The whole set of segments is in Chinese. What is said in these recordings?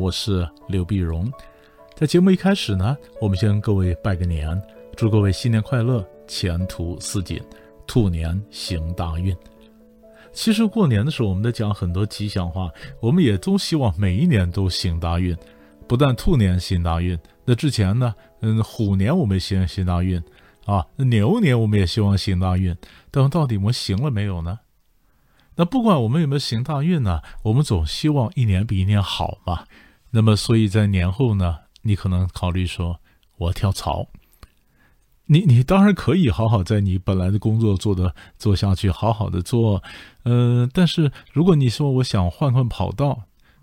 我是刘碧荣。在节目一开始呢，我们先跟各位拜个年，祝各位新年快乐，前途似锦，兔年行大运。其实过年的时候，我们在讲很多吉祥话，我们也都希望每一年都行大运，不但兔年行大运，那之前呢，嗯，虎年我们也希望行大运。啊，牛年我们也希望行大运，但到底我们行了没有呢？那不管我们有没有行大运呢，我们总希望一年比一年好嘛。那么，所以在年后呢，你可能考虑说，我跳槽。你你当然可以好好在你本来的工作做的做下去，好好的做，嗯、呃，但是如果你说我想换换跑道。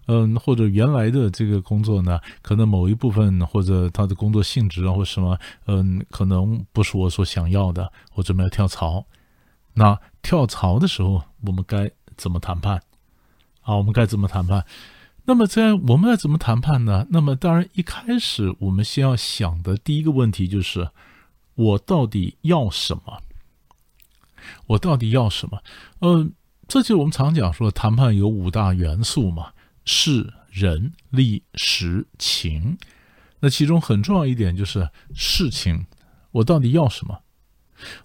嗯，或者原来的这个工作呢，可能某一部分或者他的工作性质啊，或什么，嗯，可能不是我所想要的，我准备要跳槽。那跳槽的时候，我们该怎么谈判？啊，我们该怎么谈判？那么在我们要怎么谈判呢？那么当然一开始我们先要想的第一个问题就是，我到底要什么？我到底要什么？嗯，这就是我们常讲说谈判有五大元素嘛。事、人、力、时、情，那其中很重要一点就是事情，我到底要什么？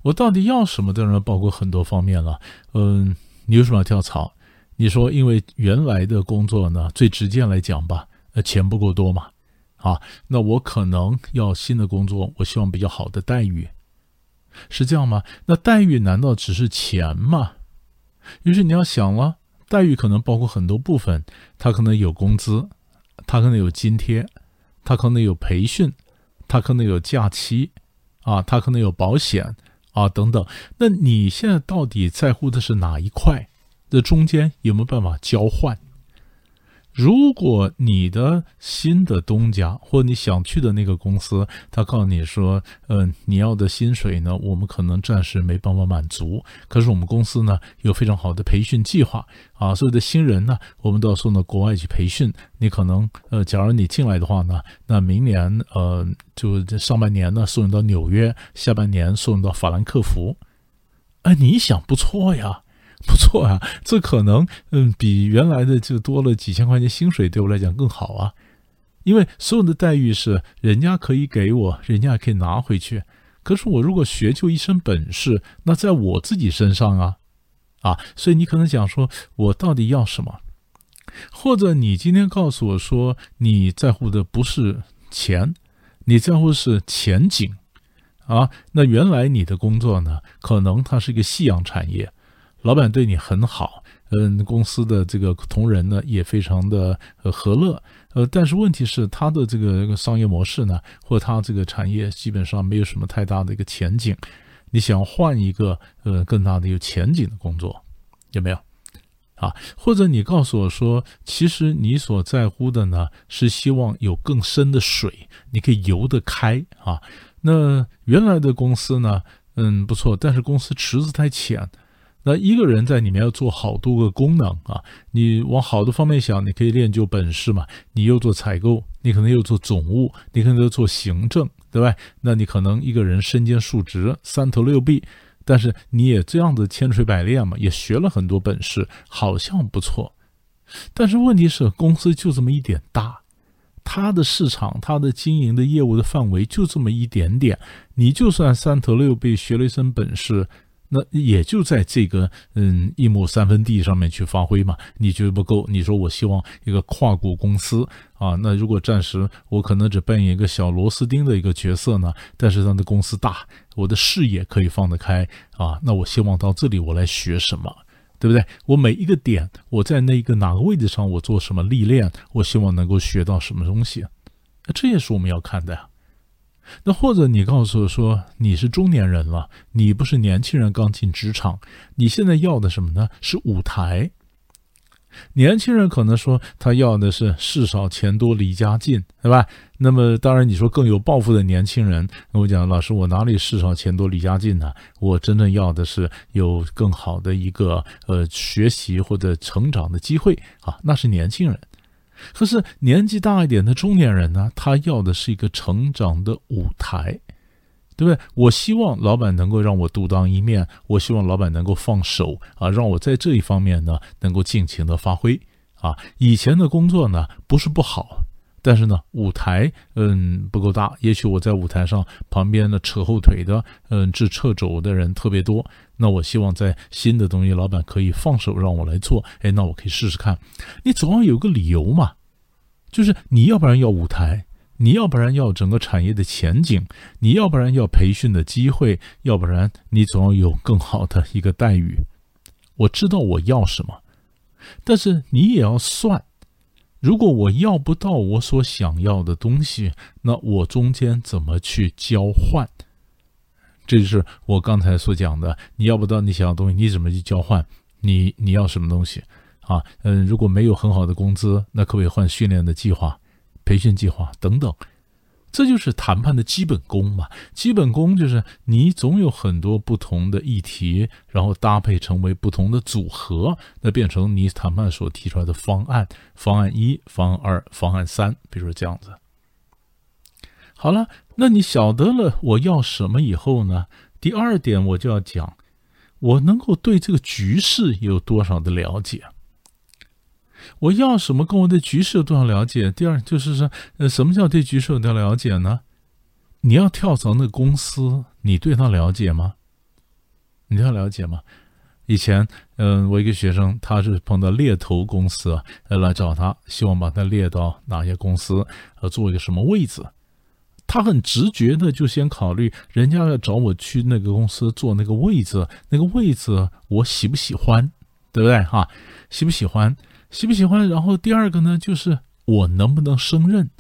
我到底要什么？当然包括很多方面了。嗯，你为什么要跳槽？你说因为原来的工作呢，最直接来讲吧，呃，钱不够多嘛。啊，那我可能要新的工作，我希望比较好的待遇，是这样吗？那待遇难道只是钱吗？于是你要想了。待遇可能包括很多部分，他可能有工资，他可能有津贴，他可能有培训，他可能有假期，啊，他可能有保险啊等等。那你现在到底在乎的是哪一块？这中间有没有办法交换？如果你的新的东家或你想去的那个公司，他告诉你说，嗯、呃，你要的薪水呢，我们可能暂时没办法满足。可是我们公司呢，有非常好的培训计划啊，所有的新人呢，我们都要送到国外去培训。你可能，呃，假如你进来的话呢，那明年，呃，就上半年呢，送你到纽约，下半年送你到法兰克福。哎，你想不错呀。不错啊，这可能嗯比原来的就多了几千块钱薪水，对我来讲更好啊，因为所有的待遇是人家可以给我，人家可以拿回去。可是我如果学就一身本事，那在我自己身上啊，啊，所以你可能想说我到底要什么？或者你今天告诉我说你在乎的不是钱，你在乎的是前景啊？那原来你的工作呢，可能它是一个夕阳产业。老板对你很好，嗯，公司的这个同仁呢也非常的呃和乐，呃，但是问题是他的这个商业模式呢，或他这个产业基本上没有什么太大的一个前景。你想换一个呃更大的有前景的工作，有没有？啊，或者你告诉我说，其实你所在乎的呢是希望有更深的水，你可以游得开啊。那原来的公司呢，嗯，不错，但是公司池子太浅。那一个人在里面要做好多个功能啊，你往好的方面想，你可以练就本事嘛。你又做采购，你可能又做总务，你可能又做行政，对吧？那你可能一个人身兼数职，三头六臂，但是你也这样子千锤百炼嘛，也学了很多本事，好像不错。但是问题是，公司就这么一点大，它的市场、它的经营的业务的范围就这么一点点，你就算三头六臂，学了一身本事。那也就在这个嗯一亩三分地上面去发挥嘛，你觉得不够？你说我希望一个跨国公司啊，那如果暂时我可能只扮演一个小螺丝钉的一个角色呢，但是他的公司大，我的视野可以放得开啊，那我希望到这里我来学什么，对不对？我每一个点我在那一个哪个位置上我做什么历练，我希望能够学到什么东西，这也是我们要看的呀。那或者你告诉我说，你是中年人了，你不是年轻人刚进职场，你现在要的什么呢？是舞台。年轻人可能说他要的是事少钱多离家近，对吧？那么当然你说更有抱负的年轻人，那我讲老师，我哪里事少钱多离家近呢？我真正要的是有更好的一个呃学习或者成长的机会啊，那是年轻人。可是年纪大一点的中年人呢，他要的是一个成长的舞台。对不对？我希望老板能够让我独当一面，我希望老板能够放手啊，让我在这一方面呢能够尽情的发挥啊。以前的工作呢不是不好，但是呢舞台嗯不够大，也许我在舞台上旁边的扯后腿的嗯治掣肘的人特别多，那我希望在新的东西老板可以放手让我来做，哎，那我可以试试看。你总要有个理由嘛，就是你要不然要舞台。你要不然要整个产业的前景，你要不然要培训的机会，要不然你总要有更好的一个待遇。我知道我要什么，但是你也要算，如果我要不到我所想要的东西，那我中间怎么去交换？这就是我刚才所讲的，你要不到你想要东西，你怎么去交换？你你要什么东西啊？嗯，如果没有很好的工资，那可不可以换训练的计划？培训计划等等，这就是谈判的基本功嘛。基本功就是你总有很多不同的议题，然后搭配成为不同的组合，那变成你谈判所提出来的方案。方案一、方案二、方案三，比如说这样子。好了，那你晓得了我要什么以后呢？第二点我就要讲，我能够对这个局势有多少的了解。我要什么？跟我的局势有多少了解？第二就是说，呃，什么叫对局势有多少了解呢？你要跳槽那个公司，你对他了解吗？你对他了解吗？以前，嗯、我一个学生，他是碰到猎头公司啊，来找他，希望把他列到哪些公司，呃，做一个什么位置。他很直觉的就先考虑，人家要找我去那个公司做那个位置，那个位置我喜不喜欢，对不对？哈，喜不喜欢？喜不喜欢？然后第二个呢，就是我能不能胜任？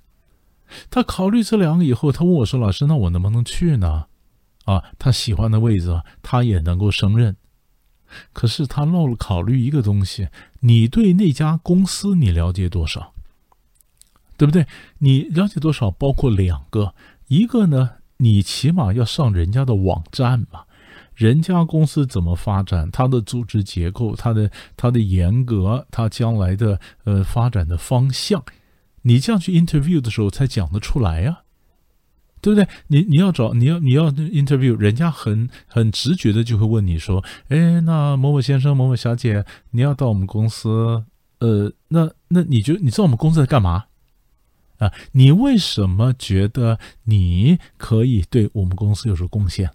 他考虑这两个以后，他问我说：“老师，那我能不能去呢？”啊，他喜欢的位置，他也能够胜任。可是他漏了考虑一个东西：你对那家公司你了解多少？对不对？你了解多少？包括两个，一个呢，你起码要上人家的网站嘛。人家公司怎么发展？它的组织结构，它的它的严格，它将来的呃发展的方向，你这样去 interview 的时候才讲得出来呀，对不对？你你要找你要你要 interview，人家很很直觉的就会问你说，哎，那某某先生、某某小姐，你要到我们公司，呃，那那你觉得你知道我们公司在干嘛？啊，你为什么觉得你可以对我们公司有所贡献？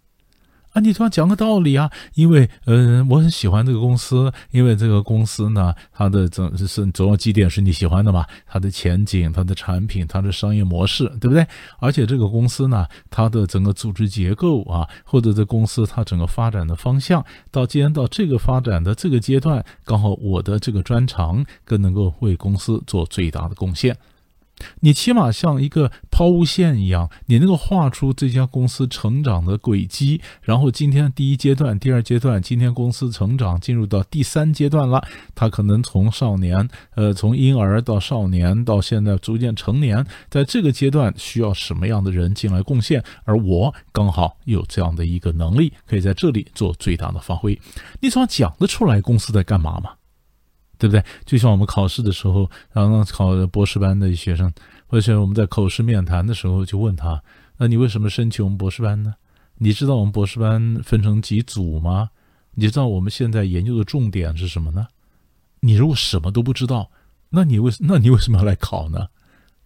啊，你突然讲个道理啊，因为嗯、我很喜欢这个公司，因为这个公司呢，它的总是总有几点是你喜欢的嘛，它的前景、它的产品、它的商业模式，对不对？而且这个公司呢，它的整个组织结构啊，或者这公司它整个发展的方向，到既然到这个发展的这个阶段，刚好我的这个专长更能够为公司做最大的贡献。你起码像一个抛物线一样，你能够画出这家公司成长的轨迹，然后今天第一阶段、第二阶段，今天公司成长进入到第三阶段了。他可能从少年，呃，从婴儿到少年，到现在逐渐成年，在这个阶段需要什么样的人进来贡献？而我刚好有这样的一个能力，可以在这里做最大的发挥。你总要讲得出来公司在干嘛吗？对不对？就像我们考试的时候，然后考博士班的学生，或者我们在口试面谈的时候，就问他：那你为什么申请我们博士班呢？你知道我们博士班分成几组吗？你知道我们现在研究的重点是什么呢？你如果什么都不知道，那你为那你为什么要来考呢？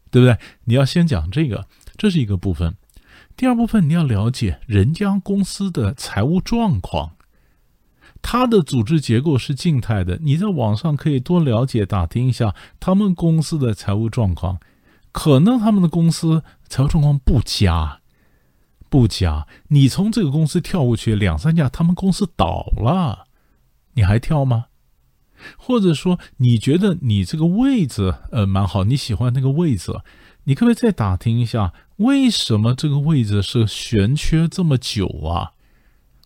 对不对？你要先讲这个，这是一个部分。第二部分你要了解人家公司的财务状况。他的组织结构是静态的，你在网上可以多了解打听一下他们公司的财务状况，可能他们的公司财务状况不佳，不佳。你从这个公司跳过去两三家，他们公司倒了，你还跳吗？或者说你觉得你这个位置呃蛮好，你喜欢那个位置，你可不可以再打听一下，为什么这个位置是悬缺这么久啊？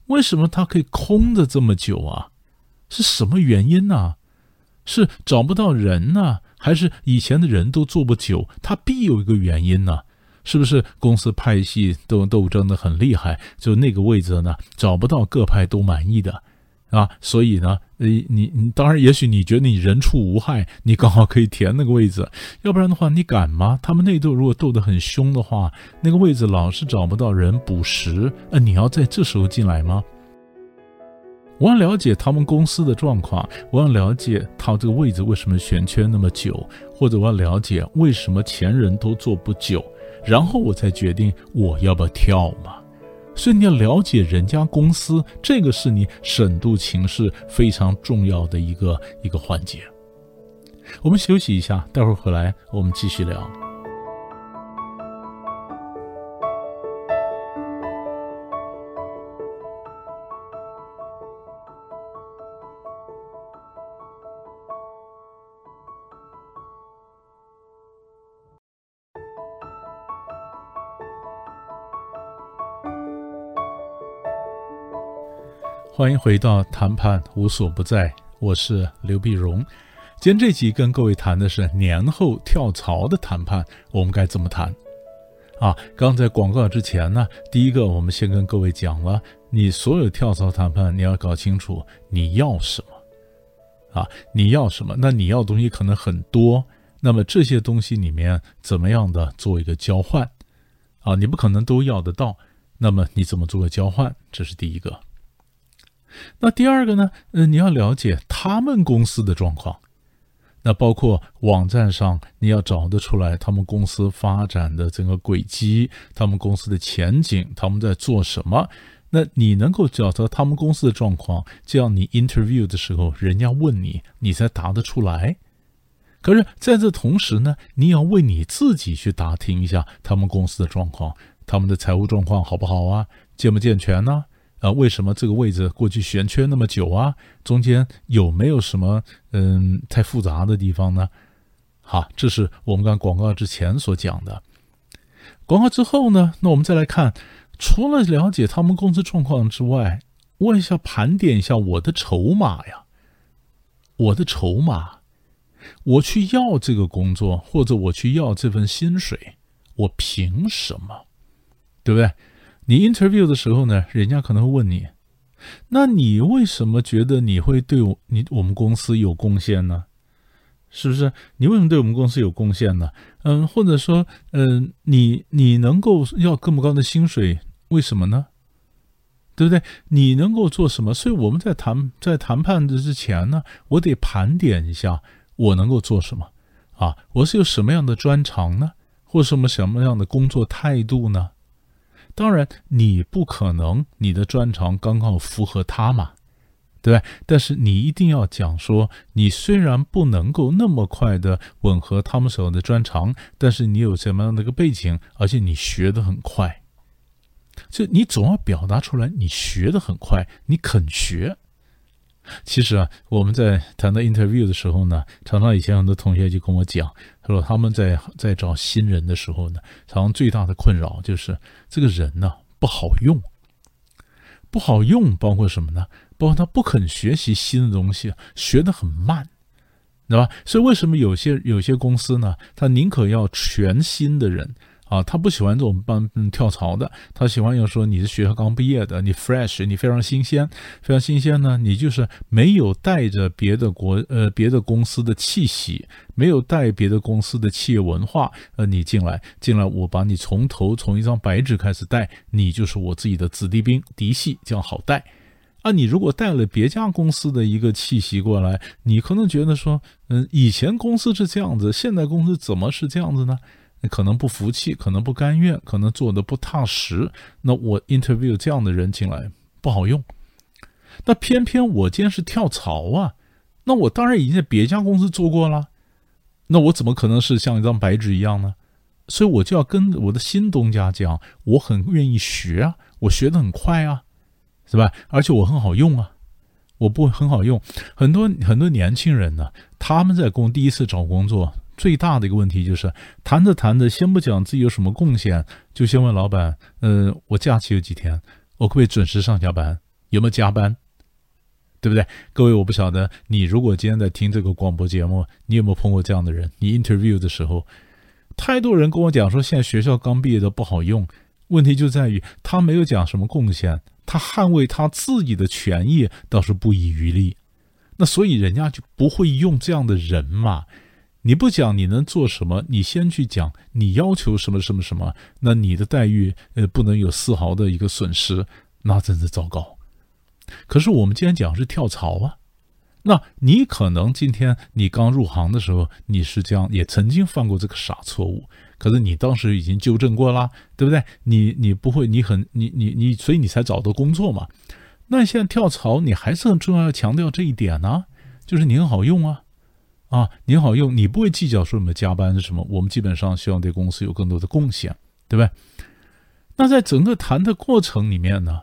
为什么它可以空的这么久啊？是什么原因呢？是找不到人呢，还是以前的人都做不久？他必有一个原因呢，是不是公司派系都斗争的很厉害？就那个位置呢，找不到各派都满意的啊，所以呢，呃，你你当然，也许你觉得你人畜无害，你刚好可以填那个位置，要不然的话，你敢吗？他们内斗如果斗得很凶的话，那个位置老是找不到人捕食，那你要在这时候进来吗？我要了解他们公司的状况，我要了解他这个位置为什么悬缺那么久，或者我要了解为什么前人都做不久，然后我才决定我要不要跳嘛。所以你要了解人家公司，这个是你审度情势非常重要的一个一个环节。我们休息一下，待会儿回来我们继续聊。欢迎回到谈判无所不在，我是刘碧荣。今天这集跟各位谈的是年后跳槽的谈判，我们该怎么谈？啊，刚在广告之前呢，第一个我们先跟各位讲了，你所有跳槽谈判你要搞清楚你要什么，啊，你要什么？那你要东西可能很多，那么这些东西里面怎么样的做一个交换？啊，你不可能都要得到，那么你怎么做个交换？这是第一个。那第二个呢？呃，你要了解他们公司的状况，那包括网站上你要找得出来他们公司发展的整个轨迹，他们公司的前景，他们在做什么？那你能够找到他们公司的状况，这样你 interview 的时候，人家问你，你才答得出来。可是在这同时呢，你要为你自己去打听一下他们公司的状况，他们的财务状况好不好啊？健不健全呢？啊为什么这个位置过去悬缺那么久啊？中间有没有什么嗯太复杂的地方呢？好，这是我们刚广告之前所讲的。广告之后呢，那我们再来看，除了了解他们公司状况之外，问一下盘点一下我的筹码呀，我的筹码，我去要这个工作或者我去要这份薪水，我凭什么？对不对？你 interview 的时候呢，人家可能会问你，那你为什么觉得你会对我你我们公司有贡献呢？是不是？你为什么对我们公司有贡献呢？嗯，或者说，嗯，你你能够要这么高的薪水，为什么呢？对不对？你能够做什么？所以我们在谈在谈判的之前呢，我得盘点一下我能够做什么啊？我是有什么样的专长呢？或什么什么样的工作态度呢？当然，你不可能你的专长刚刚符合他嘛，对吧？但是你一定要讲说，你虽然不能够那么快的吻合他们手的专长，但是你有什么样的一个背景，而且你学得很快，就你总要表达出来，你学得很快，你肯学。其实啊，我们在谈到 interview 的时候呢，常常以前很多同学就跟我讲，他说他们在在找新人的时候呢，常常最大的困扰就是这个人呢不好用，不好用，包括什么呢？包括他不肯学习新的东西，学得很慢，对吧？所以为什么有些有些公司呢，他宁可要全新的人？啊，他不喜欢这种帮嗯跳槽的，他喜欢要说你是学校刚毕业的，你 fresh，你非常新鲜，非常新鲜呢。你就是没有带着别的国呃别的公司的气息，没有带别的公司的企业文化，呃，你进来进来，我把你从头从一张白纸开始带，你就是我自己的子弟兵嫡系，这样好带。啊，你如果带了别家公司的一个气息过来，你可能觉得说，嗯，以前公司是这样子，现在公司怎么是这样子呢？可能不服气，可能不甘愿，可能做的不踏实。那我 interview 这样的人进来不好用。那偏偏我今天是跳槽啊，那我当然已经在别家公司做过了。那我怎么可能是像一张白纸一样呢？所以我就要跟我的新东家讲，我很愿意学啊，我学得很快啊，是吧？而且我很好用啊，我不很好用。很多很多年轻人呢，他们在工第一次找工作。最大的一个问题就是谈着谈着，先不讲自己有什么贡献，就先问老板：“嗯、呃，我假期有几天？我可不可以准时上下班？有没有加班？对不对？各位，我不晓得你如果今天在听这个广播节目，你有没有碰过这样的人？你 interview 的时候，太多人跟我讲说，现在学校刚毕业的不好用。问题就在于他没有讲什么贡献，他捍卫他自己的权益倒是不遗余力。那所以人家就不会用这样的人嘛。你不讲你能做什么，你先去讲你要求什么什么什么，那你的待遇呃不能有丝毫的一个损失，那真是糟糕。可是我们今天讲是跳槽啊，那你可能今天你刚入行的时候你是这样，也曾经犯过这个傻错误，可是你当时已经纠正过了，对不对？你你不会，你很你你你，所以你才找到工作嘛。那现在跳槽，你还是很重要要强调这一点呢、就是你很好用啊，啊，你好用，你不会计较说什么加班是什么，我们基本上希望对公司有更多的贡献，对不对？那在整个谈的过程里面呢？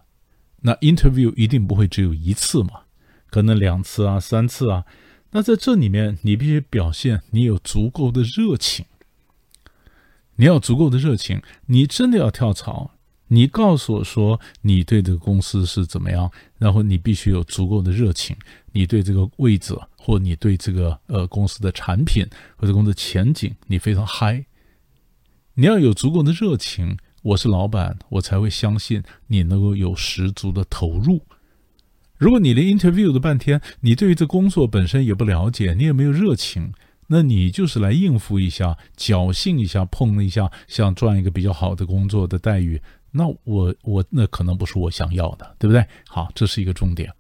那 interview 一定不会只有一次嘛，可能两次啊、三次啊。那在这里面，你必须表现你有足够的热情，你要足够的热情。你真的要跳槽，你告诉我说你对这个公司是怎么样，然后你必须有足够的热情，你对这个位置或你对这个呃公司的产品或者公司前景，你非常嗨，你要有足够的热情。我是老板，我才会相信你能够有十足的投入。如果你连 interview 都半天，你对于这工作本身也不了解，你也没有热情，那你就是来应付一下、侥幸一下、碰一下，想赚一个比较好的工作的待遇，那我我那可能不是我想要的，对不对？好，这是一个重点。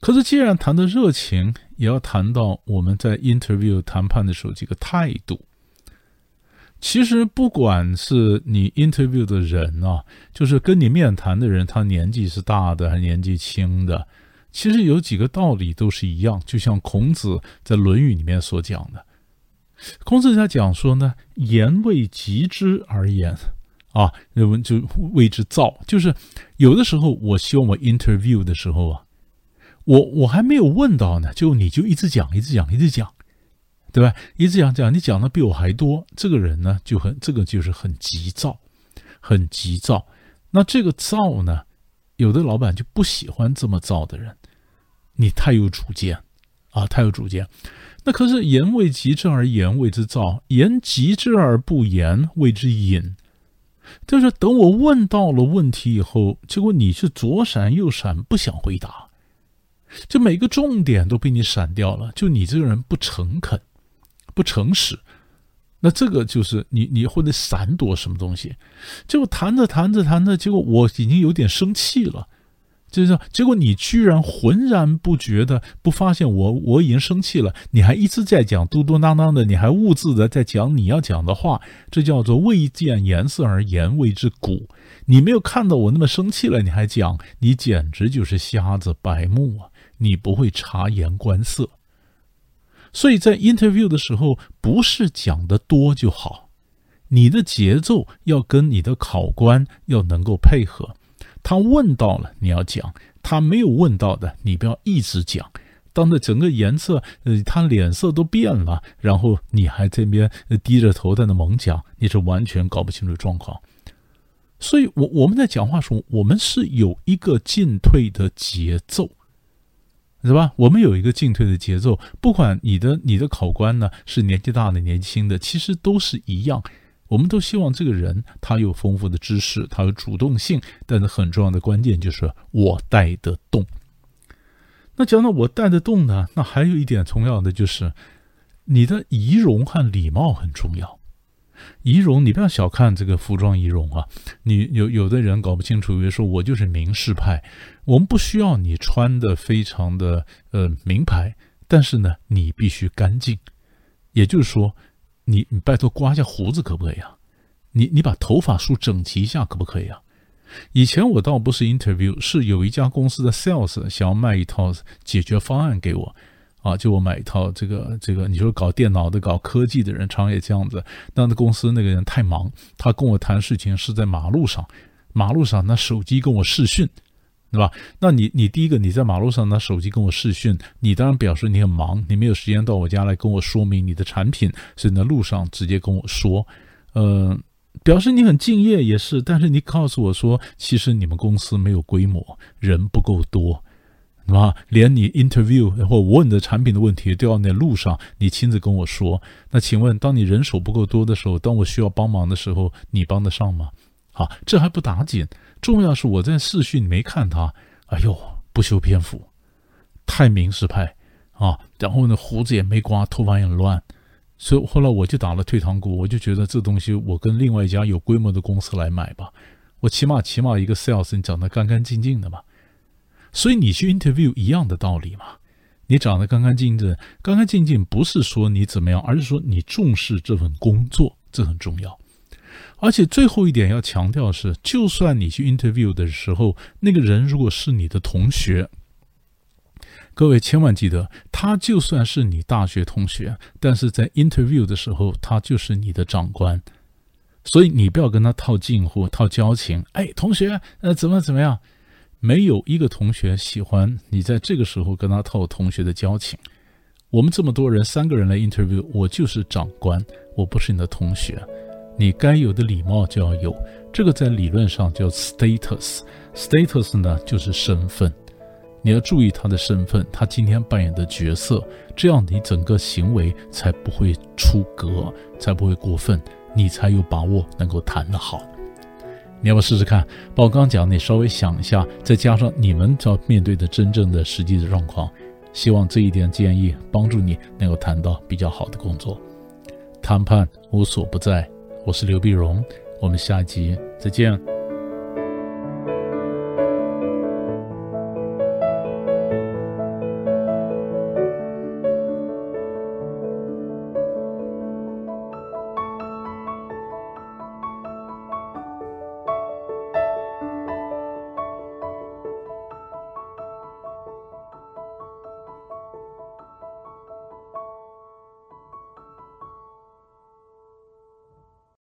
可是既然谈到热情，也要谈到我们在 interview 谈判的时候这个态度。其实，不管是你 interview 的人啊，就是跟你面谈的人，他年纪是大的还是年纪轻的，其实有几个道理都是一样。就像孔子在《论语》里面所讲的，孔子在讲说呢：“言未及之而言，啊，那么就谓之躁。”就是有的时候，我希望我 interview 的时候啊，我我还没有问到呢，就你就一直讲，一直讲，一直讲。对吧？一直讲讲，你讲的比我还多，这个人呢就很，这个就是很急躁，很急躁。那这个躁呢，有的老板就不喜欢这么躁的人，你太有主见啊，太有主见。那可是言未及之而言谓之躁，言及之而不言谓之隐。就是等我问到了问题以后，结果你是左闪右闪，不想回答，就每个重点都被你闪掉了，就你这个人不诚恳。不诚实，那这个就是你你或者闪躲什么东西，结果谈着谈着谈着，结果我已经有点生气了，就是结果你居然浑然不觉的不发现我我已经生气了，你还一直在讲嘟嘟囔囔的，你还兀自的在讲你要讲的话，这叫做未见颜色而言谓之蛊。你没有看到我那么生气了，你还讲，你简直就是瞎子白目啊！你不会察言观色。所以在 interview 的时候，不是讲的多就好，你的节奏要跟你的考官要能够配合。他问到了，你要讲；他没有问到的，你不要一直讲。当着整个颜色，呃，他脸色都变了，然后你还这边低着头在那猛讲，你是完全搞不清楚状况。所以，我我们在讲话时，我们是有一个进退的节奏。是吧？我们有一个进退的节奏，不管你的你的考官呢是年纪大的、年轻的，其实都是一样。我们都希望这个人他有丰富的知识，他有主动性，但是很重要的关键就是我带得动。那讲到我带得动呢，那还有一点重要的就是你的仪容和礼貌很重要。仪容，你不要小看这个服装仪容啊！你有有的人搞不清楚，比如说我就是名士派，我们不需要你穿的非常的呃名牌，但是呢，你必须干净。也就是说，你你拜托刮一下胡子可不可以啊？你你把头发梳整齐一下可不可以啊？以前我倒不是 interview，是有一家公司的 sales 想要卖一套解决方案给我。啊，就我买一套这个这个，你说搞电脑的、搞科技的人，常也这样子。那那公司那个人太忙，他跟我谈事情是在马路上，马路上拿手机跟我视讯，对吧？那你你第一个你在马路上拿手机跟我视讯，你当然表示你很忙，你没有时间到我家来跟我说明你的产品，所以在路上直接跟我说，呃，表示你很敬业也是，但是你告诉我说，其实你们公司没有规模，人不够多。啊，连你 interview 或问你的产品的问题都要在路上你亲自跟我说。那请问，当你人手不够多的时候，当我需要帮忙的时候，你帮得上吗？好，这还不打紧，重要是我在视讯没看他，哎呦，不修边幅，太明示派啊！然后呢，胡子也没刮，头发也乱，所以后来我就打了退堂鼓，我就觉得这东西我跟另外一家有规模的公司来买吧，我起码起码一个 sales 你长得干干净净的嘛。所以你去 interview 一样的道理嘛，你长得干干净净，干干净净不是说你怎么样，而是说你重视这份工作，这很重要。而且最后一点要强调的是，就算你去 interview 的时候，那个人如果是你的同学，各位千万记得，他就算是你大学同学，但是在 interview 的时候，他就是你的长官，所以你不要跟他套近乎、套交情。哎，同学，呃，怎么怎么样？没有一个同学喜欢你在这个时候跟他套同学的交情。我们这么多人，三个人来 interview，我就是长官，我不是你的同学。你该有的礼貌就要有，这个在理论上叫 status。status 呢，就是身份，你要注意他的身份，他今天扮演的角色，这样你整个行为才不会出格，才不会过分，你才有把握能够谈得好。你要不试试看？把我刚讲，你稍微想一下，再加上你们要面对的真正的实际的状况，希望这一点建议帮助你能够谈到比较好的工作。谈判无所不在，我是刘碧荣，我们下集再见。